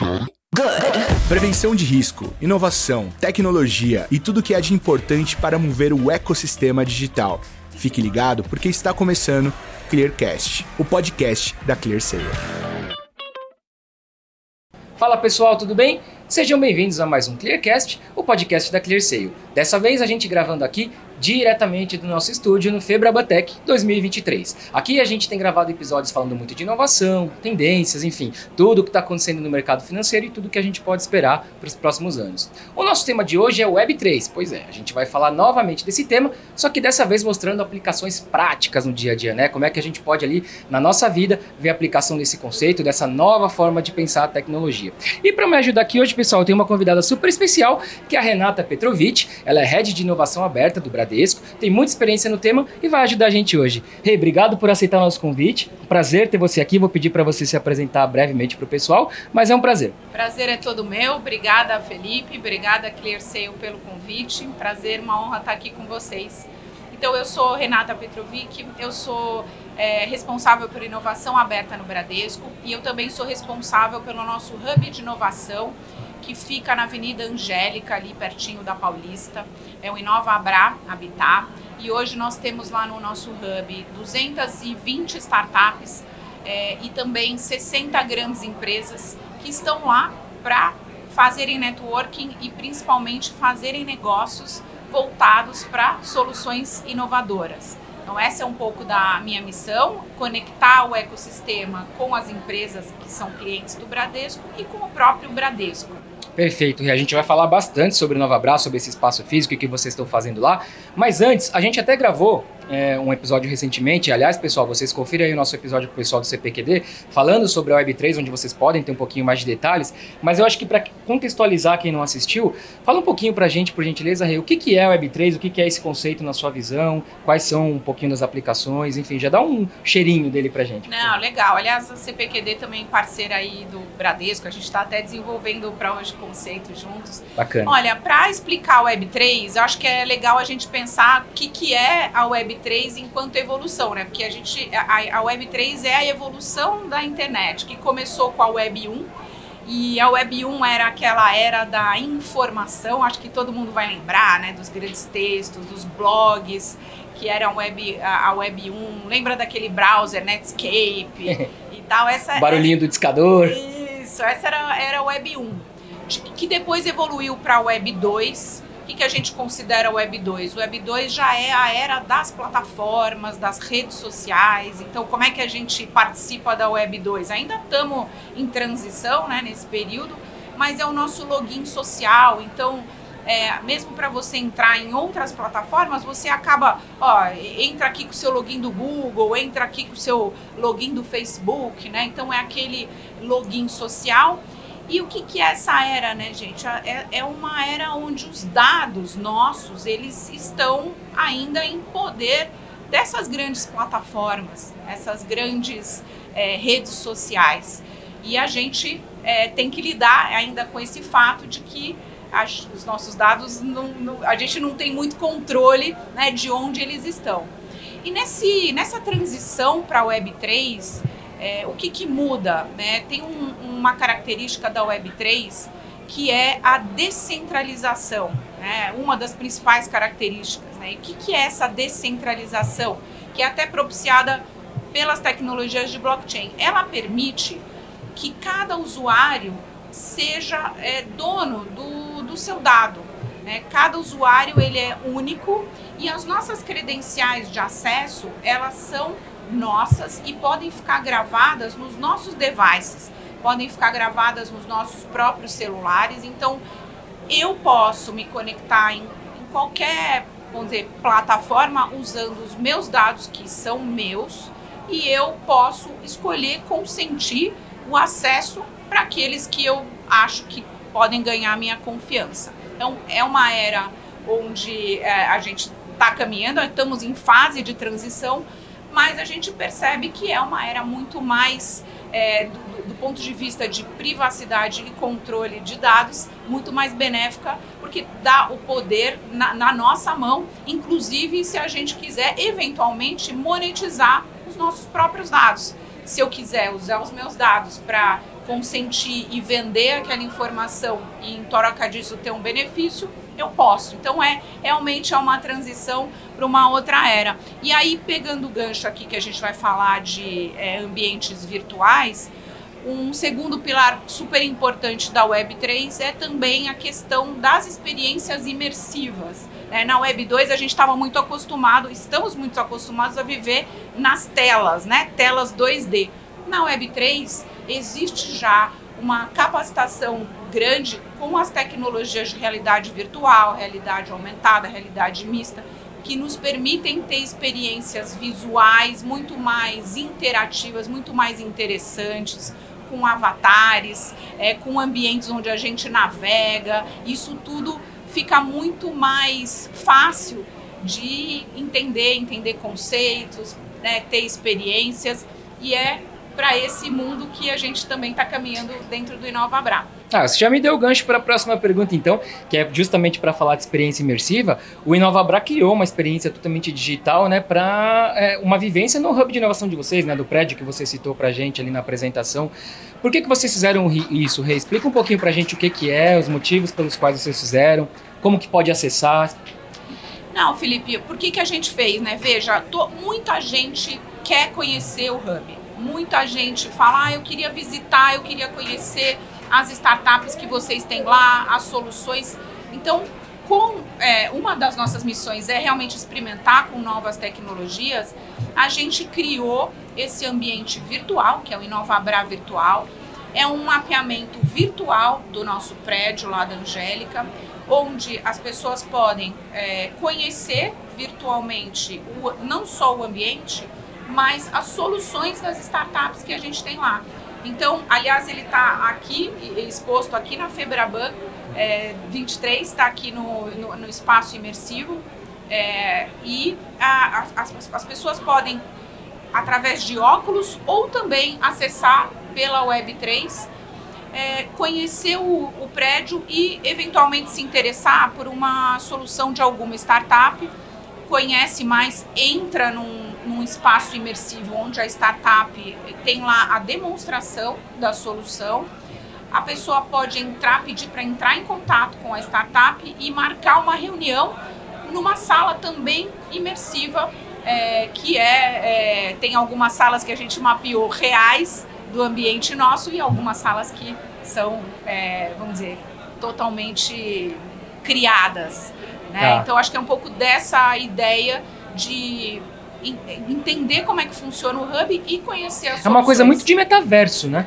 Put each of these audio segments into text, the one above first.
Good. Prevenção de risco, inovação, tecnologia e tudo que há de importante para mover o ecossistema digital. Fique ligado porque está começando Clearcast, o podcast da ClearSale. Fala pessoal, tudo bem? Sejam bem-vindos a mais um Clearcast, o podcast da ClearSale. Dessa vez a gente gravando aqui diretamente do nosso estúdio no Febrabatec 2023. Aqui a gente tem gravado episódios falando muito de inovação, tendências, enfim, tudo o que está acontecendo no mercado financeiro e tudo que a gente pode esperar para os próximos anos. O nosso tema de hoje é Web3, pois é, a gente vai falar novamente desse tema, só que dessa vez mostrando aplicações práticas no dia a dia, né? Como é que a gente pode ali na nossa vida ver a aplicação desse conceito, dessa nova forma de pensar a tecnologia. E para me ajudar aqui hoje, pessoal, eu tenho uma convidada super especial, que é a Renata Petrovic, ela é Head de Inovação Aberta do Bradesco Bradesco, tem muita experiência no tema e vai ajudar a gente hoje. Rei, hey, obrigado por aceitar o nosso convite. Prazer ter você aqui. Vou pedir para você se apresentar brevemente para o pessoal, mas é um prazer. Prazer é todo meu. Obrigada, Felipe. Obrigada, ClearSale, pelo convite. Prazer, uma honra estar aqui com vocês. Então, eu sou Renata Petrovic, eu sou é, responsável por inovação aberta no Bradesco e eu também sou responsável pelo nosso hub de inovação que fica na Avenida Angélica, ali pertinho da Paulista. É o Inova Abra Habitat. E hoje nós temos lá no nosso hub 220 startups é, e também 60 grandes empresas que estão lá para fazerem networking e principalmente fazerem negócios voltados para soluções inovadoras. Então, essa é um pouco da minha missão: conectar o ecossistema com as empresas que são clientes do Bradesco e com o próprio Bradesco. Perfeito, e a gente vai falar bastante sobre Nova Abraço, sobre esse espaço físico e o que vocês estão fazendo lá. Mas antes, a gente até gravou é, um episódio recentemente. Aliás, pessoal, vocês confiram aí o nosso episódio com o pessoal do CPQD, falando sobre a Web3, onde vocês podem ter um pouquinho mais de detalhes. Mas eu acho que para contextualizar quem não assistiu, fala um pouquinho para a gente, por gentileza, Rei, o que, que é a Web3, o que, que é esse conceito na sua visão, quais são um pouquinho das aplicações, enfim, já dá um cheirinho dele para gente. Não, legal. Aliás, a CPQD também parceira aí do Bradesco, a gente está até desenvolvendo para hoje conceito juntos. Bacana. Olha, para explicar a Web3, eu acho que é legal a gente pensar o que, que é a Web Web3 enquanto evolução, né? Porque a gente a, a Web3 é a evolução da internet, que começou com a Web 1 e a Web 1 era aquela era da informação, acho que todo mundo vai lembrar, né, dos grandes textos, dos blogs, que era a Web, a Web 1. Lembra daquele browser Netscape e tal? Essa Barulhinho do discador. Isso, essa era, era a Web 1, que depois evoluiu para a Web 2 o que, que a gente considera Web 2? O Web 2 já é a era das plataformas, das redes sociais. Então, como é que a gente participa da Web 2? Ainda estamos em transição né, nesse período, mas é o nosso login social. Então, é, mesmo para você entrar em outras plataformas, você acaba, ó, entra aqui com o seu login do Google, entra aqui com o seu login do Facebook, né? Então é aquele login social e o que, que é essa era, né, gente? É, é uma era onde os dados nossos, eles estão ainda em poder dessas grandes plataformas, essas grandes é, redes sociais. E a gente é, tem que lidar ainda com esse fato de que os nossos dados, não, não, a gente não tem muito controle né, de onde eles estão. E nesse, nessa transição para a Web3, é, o que, que muda? Né? Tem um, uma característica da Web3 que é a descentralização, né? uma das principais características. Né? E o que, que é essa descentralização? Que é até propiciada pelas tecnologias de blockchain. Ela permite que cada usuário seja é, dono do, do seu dado. Né? Cada usuário ele é único e as nossas credenciais de acesso elas são nossas e podem ficar gravadas nos nossos devices, podem ficar gravadas nos nossos próprios celulares. Então, eu posso me conectar em, em qualquer, vamos dizer, plataforma usando os meus dados que são meus e eu posso escolher consentir o acesso para aqueles que eu acho que podem ganhar minha confiança. Então, é uma era onde é, a gente está caminhando, estamos em fase de transição, mas a gente percebe que é uma era muito mais, é, do, do, ponto de vista de privacidade e controle de dados, muito mais benéfica, porque dá o poder na, na nossa mão, inclusive se a gente quiser eventualmente monetizar os nossos próprios dados. Se eu quiser usar os meus dados para consentir e vender aquela informação e em troca disso ter um benefício, eu posso. Então é realmente é uma transição para uma outra era. E aí pegando o gancho aqui que a gente vai falar de é, ambientes virtuais, um segundo pilar super importante da Web3 é também a questão das experiências imersivas. Né? Na Web 2 a gente estava muito acostumado, estamos muito acostumados a viver nas telas, né? telas 2D. Na Web 3 existe já uma capacitação grande com as tecnologias de realidade virtual, realidade aumentada, realidade mista, que nos permitem ter experiências visuais muito mais interativas, muito mais interessantes, com avatares, é, com ambientes onde a gente navega. Isso tudo fica muito mais fácil de entender, entender conceitos, né, ter experiências. E é para esse mundo que a gente também está caminhando dentro do InovaBra. Ah, você já me deu o gancho para a próxima pergunta, então, que é justamente para falar de experiência imersiva. O InovaBra criou uma experiência totalmente digital, né, para é, uma vivência no hub de inovação de vocês, né, do prédio que você citou para a gente ali na apresentação. Por que, que vocês fizeram isso, Rei? Explica um pouquinho para a gente o que, que é, os motivos pelos quais vocês fizeram, como que pode acessar. Não, Felipe, por que, que a gente fez, né? Veja, tô, muita gente quer conhecer o hub muita gente fala, ah, eu queria visitar, eu queria conhecer as startups que vocês têm lá, as soluções. Então, com é, uma das nossas missões é realmente experimentar com novas tecnologias, a gente criou esse ambiente virtual, que é o Inovabra Virtual. É um mapeamento virtual do nosso prédio lá da Angélica, onde as pessoas podem é, conhecer virtualmente o, não só o ambiente, mas as soluções das startups que a gente tem lá. Então, aliás, ele está aqui, exposto aqui na Febraban é, 23, está aqui no, no, no, espaço imersivo. É, e a, a, as, as pessoas podem, através de óculos, ou também acessar pela Web3, é, conhecer o, o prédio e eventualmente se interessar por uma solução de alguma startup. Conhece mais, entra num, num espaço imersivo onde a startup tem lá a demonstração da solução. A pessoa pode entrar, pedir para entrar em contato com a startup e marcar uma reunião numa sala também imersiva, é, que é, é, tem algumas salas que a gente mapeou reais do ambiente nosso e algumas salas que são, é, vamos dizer, totalmente criadas. Né? Tá. Então acho que é um pouco dessa ideia de entender como é que funciona o hub e conhecer as É uma coisa muito de metaverso, né?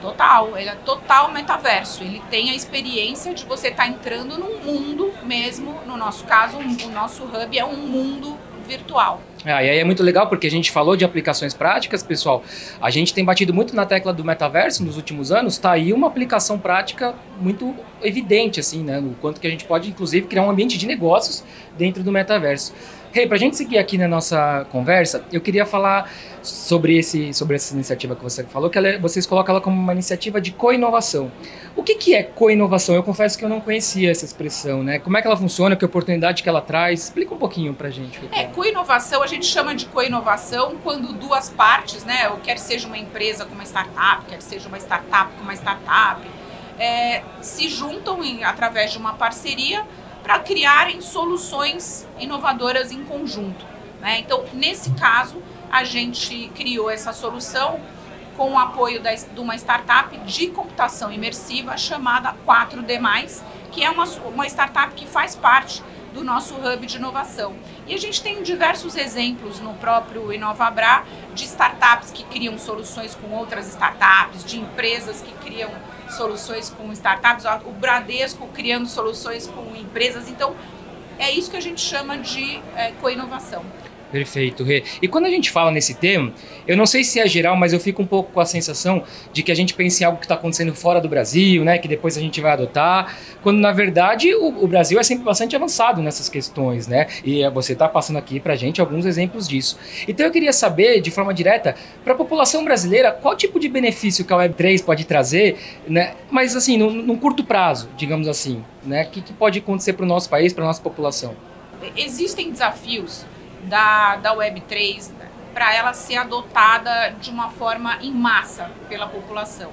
Total, ele é total metaverso. Ele tem a experiência de você estar tá entrando num mundo mesmo, no nosso caso, o nosso hub é um mundo virtual. Ah, e aí é muito legal porque a gente falou de aplicações práticas, pessoal. A gente tem batido muito na tecla do metaverso nos últimos anos. Tá aí uma aplicação prática muito evidente, assim, né? O quanto que a gente pode, inclusive, criar um ambiente de negócios dentro do metaverso. Hey, para a gente seguir aqui na nossa conversa, eu queria falar sobre, esse, sobre essa iniciativa que você falou, que ela, é, vocês colocam ela como uma iniciativa de co-inovação. O que, que é co-inovação? Eu confesso que eu não conhecia essa expressão, né? Como é que ela funciona, que oportunidade que ela traz? Explica um pouquinho para a gente. É, é, co-inovação, a gente chama de co-inovação quando duas partes, né? Ou quer seja uma empresa com uma startup, quer seja uma startup com uma startup, é, se juntam em, através de uma parceria para criarem soluções inovadoras em conjunto. Né? Então, nesse caso, a gente criou essa solução com o apoio da, de uma startup de computação imersiva chamada 4D+, que é uma, uma startup que faz parte do nosso hub de inovação. E a gente tem diversos exemplos no próprio InovaBra de startups que criam soluções com outras startups, de empresas que criam soluções com startups, o Bradesco criando soluções com empresas. Então, é isso que a gente chama de é, co-inovação. Perfeito, Rê. E quando a gente fala nesse tema, eu não sei se é geral, mas eu fico um pouco com a sensação de que a gente pensa em algo que está acontecendo fora do Brasil, né? Que depois a gente vai adotar, quando na verdade o, o Brasil é sempre bastante avançado nessas questões, né? E é, você está passando aqui para a gente alguns exemplos disso. Então eu queria saber, de forma direta, para a população brasileira, qual tipo de benefício que a Web3 pode trazer, né? Mas assim, num, num curto prazo, digamos assim, né? O que, que pode acontecer para o nosso país, para a nossa população? Existem desafios da, da Web3 para ela ser adotada de uma forma em massa pela população.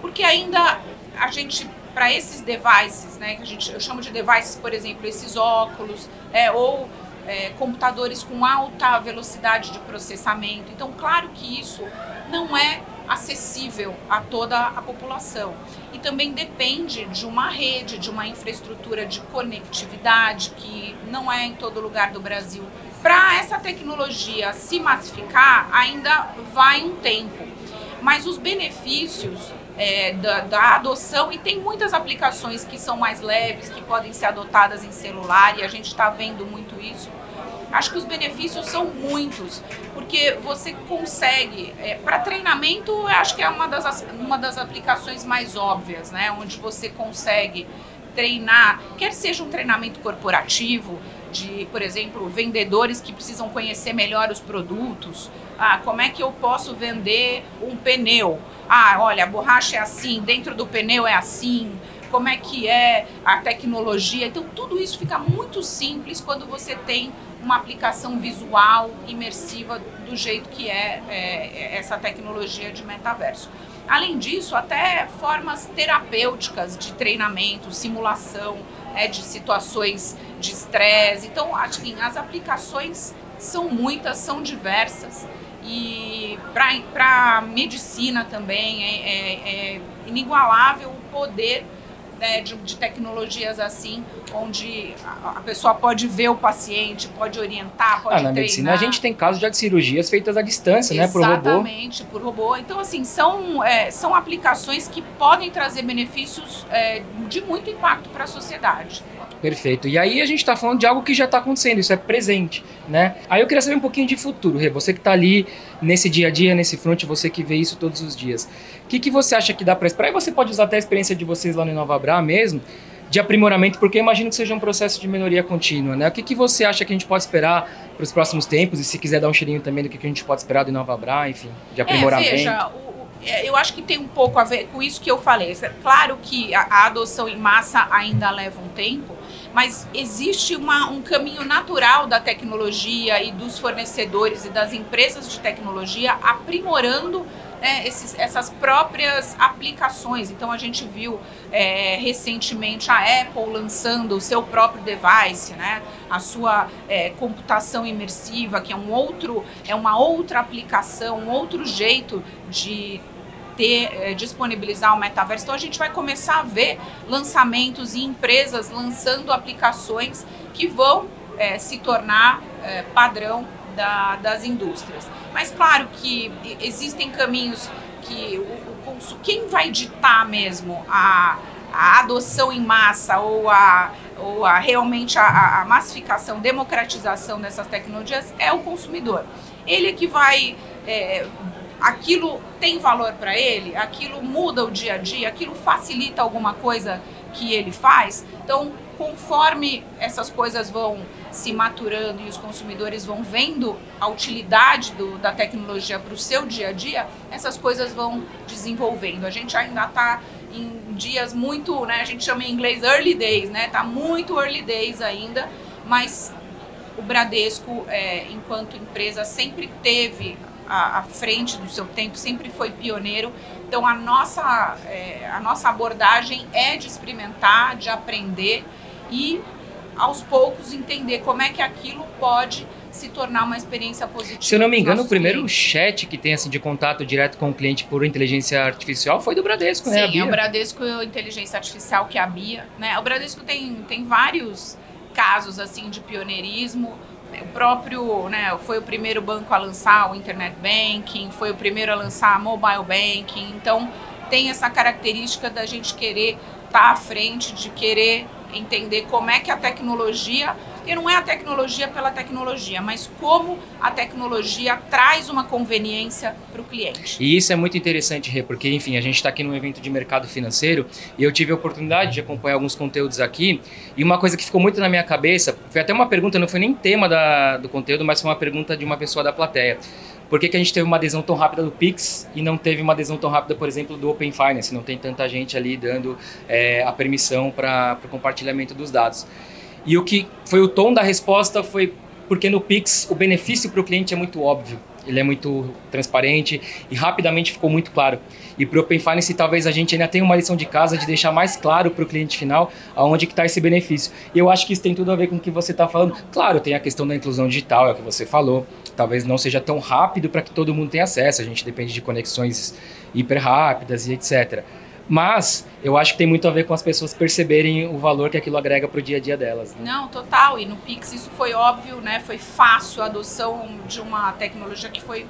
porque ainda a gente para esses devices, né, que a gente, eu chamo de devices, por exemplo, esses óculos, é, ou é, computadores com alta velocidade de processamento. Então, claro que isso não é acessível a toda a população. E também depende de uma rede, de uma infraestrutura de conectividade que não é em todo lugar do Brasil. Para essa tecnologia se massificar, ainda vai um tempo. Mas os benefícios é, da, da, adoção, e tem muitas aplicações que são mais leves, que podem ser adotadas em celular, e a gente está vendo muito isso. Acho que os benefícios são muitos, porque você consegue, é, para treinamento, acho que é uma das, uma das aplicações mais óbvias, né? Onde você consegue treinar, quer seja um treinamento corporativo, de, por exemplo, vendedores que precisam conhecer melhor os produtos. Ah, como é que eu posso vender um pneu? Ah, olha, a borracha é assim, dentro do pneu é assim. Como é que é a tecnologia? Então, tudo isso fica muito simples quando você tem uma aplicação visual, imersiva, do jeito que é, é essa tecnologia de metaverso. Além disso, até formas terapêuticas de treinamento, simulação é, de situações de estresse. Então, assim, as aplicações são muitas, são diversas. E para medicina também é, é, é inigualável o poder né, de, de, tecnologias assim, onde a, a, pessoa pode ver o paciente, pode orientar, pode ah, na treinar. medicina a gente tem casos já de cirurgias feitas à distância, Exatamente, né, por robô. Exatamente, por robô. Então, assim, são, é, são aplicações que podem trazer benefícios é, de muito impacto para a sociedade. Perfeito. E aí a gente está falando de algo que já está acontecendo, isso é presente, né? Aí eu queria saber um pouquinho de futuro, Rê. Você que está ali nesse dia a dia, nesse front, você que vê isso todos os dias. O que, que você acha que dá para esperar? E você pode usar até a experiência de vocês lá no Nova Bra mesmo, de aprimoramento, porque imagino que seja um processo de melhoria contínua, né? O que, que você acha que a gente pode esperar para os próximos tempos? E se quiser dar um cheirinho também do que, que a gente pode esperar do Nova Bra, enfim, de aprimoramento. É, veja, o é, eu acho que tem um pouco a ver com isso que eu falei. Claro que a adoção em massa ainda leva um tempo, mas existe uma, um caminho natural da tecnologia e dos fornecedores e das empresas de tecnologia aprimorando né, esses, essas próprias aplicações. Então a gente viu é, recentemente a Apple lançando o seu próprio device, né, a sua é, computação imersiva, que é um outro, é uma outra aplicação, um outro jeito de ter, é, disponibilizar o metaverso. Então a gente vai começar a ver lançamentos e empresas lançando aplicações que vão é, se tornar é, padrão da, das indústrias. Mas claro que existem caminhos que o, o quem vai ditar mesmo a, a adoção em massa ou a, ou a realmente a, a massificação, democratização dessas tecnologias é o consumidor. Ele é que vai é, aquilo tem valor para ele, aquilo muda o dia a dia, aquilo facilita alguma coisa que ele faz. Então, conforme essas coisas vão se maturando e os consumidores vão vendo a utilidade do, da tecnologia para o seu dia a dia, essas coisas vão desenvolvendo. A gente ainda está em dias muito, né, a gente chama em inglês early days, né? Tá muito early days ainda, mas o Bradesco, é, enquanto empresa, sempre teve à, frente do seu tempo, sempre foi pioneiro. Então a nossa, é, a nossa abordagem é de experimentar, de aprender e aos poucos entender como é que aquilo pode se tornar uma experiência positiva. Se eu não me engano, o primeiro clientes. chat que tem assim de contato direto com o cliente por inteligência artificial foi do Bradesco, Sim, né? Sim, é o Bradesco Inteligência Artificial que é a Bia, né? O Bradesco tem, tem vários casos assim de pioneirismo o próprio, né, foi o primeiro banco a lançar o internet banking, foi o primeiro a lançar mobile banking, então tem essa característica da gente querer estar tá à frente, de querer entender como é que a tecnologia e não é a tecnologia pela tecnologia, mas como a tecnologia traz uma conveniência para o cliente. E isso é muito interessante, Rê, porque, enfim, a gente está aqui num evento de mercado financeiro e eu tive a oportunidade de acompanhar alguns conteúdos aqui e uma coisa que ficou muito na minha cabeça, foi até uma pergunta, não foi nem tema da, do conteúdo, mas foi uma pergunta de uma pessoa da plateia. Por que, que, a gente teve uma adesão tão rápida do Pix e não teve uma adesão tão rápida, por exemplo, do Open Finance? Não tem tanta gente ali dando é, a permissão para o compartilhamento dos dados. E o que foi o tom da resposta foi porque no Pix o benefício para o cliente é muito óbvio. ele é muito transparente e rapidamente ficou muito claro. E para o Open Finance, talvez a gente ainda tenha uma lição de casa de deixar mais claro para o cliente final aonde que está esse benefício. E eu acho que isso tem tudo a ver com o que você está falando. Claro, tem a questão da inclusão digital, é o que você falou. Talvez não seja tão rápido para que todo mundo tenha acesso. A gente depende de conexões hiper rápidas e etc. Mas eu acho que tem muito a ver com as pessoas perceberem o valor que aquilo agrega para o dia a dia delas. Né? Não, total. E no Pix isso foi óbvio, né? Foi fácil a adoção de uma tecnologia que foi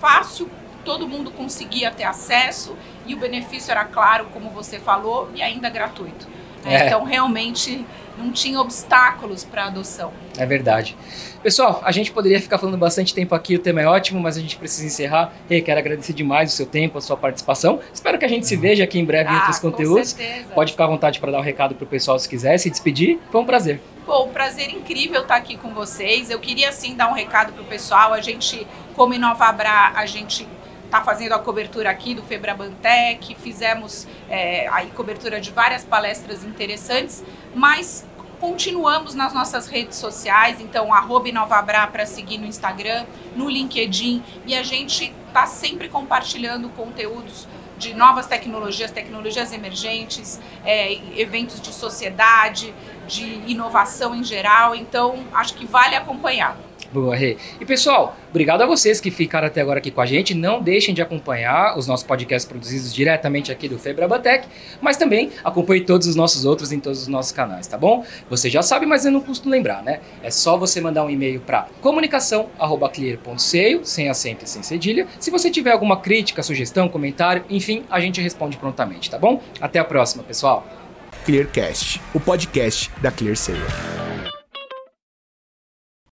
fácil, todo mundo conseguia ter acesso e o benefício era claro, como você falou, e ainda gratuito. Né? É. Então realmente não tinha obstáculos para adoção. É verdade. Pessoal, a gente poderia ficar falando bastante tempo aqui, o tema é ótimo, mas a gente precisa encerrar. E quero agradecer demais o seu tempo, a sua participação. Espero que a gente se veja aqui em breve ah, em outros conteúdos. Certeza. Pode ficar à vontade para dar um recado para o pessoal se quiser, se despedir. Foi um prazer. Bom, um prazer incrível estar aqui com vocês. Eu queria sim dar um recado para o pessoal. A gente, como Inovabra, a gente está fazendo a cobertura aqui do Febrabantec, fizemos é, aí cobertura de várias palestras interessantes, mas continuamos nas nossas redes sociais, então arroba Inovabra para seguir no Instagram, no LinkedIn, e a gente está sempre compartilhando conteúdos de novas tecnologias, tecnologias emergentes, é, eventos de sociedade, de inovação em geral, então acho que vale acompanhar. Boa, Rê. E pessoal, obrigado a vocês que ficaram até agora aqui com a gente. Não deixem de acompanhar os nossos podcasts produzidos diretamente aqui do Febrabatec, mas também acompanhe todos os nossos outros em todos os nossos canais, tá bom? Você já sabe, mas eu não custo lembrar, né? É só você mandar um e-mail para comunicação@clear.seio, sem acento e sem cedilha. Se você tiver alguma crítica, sugestão, comentário, enfim, a gente responde prontamente, tá bom? Até a próxima, pessoal. Clearcast, o podcast da ClearSale.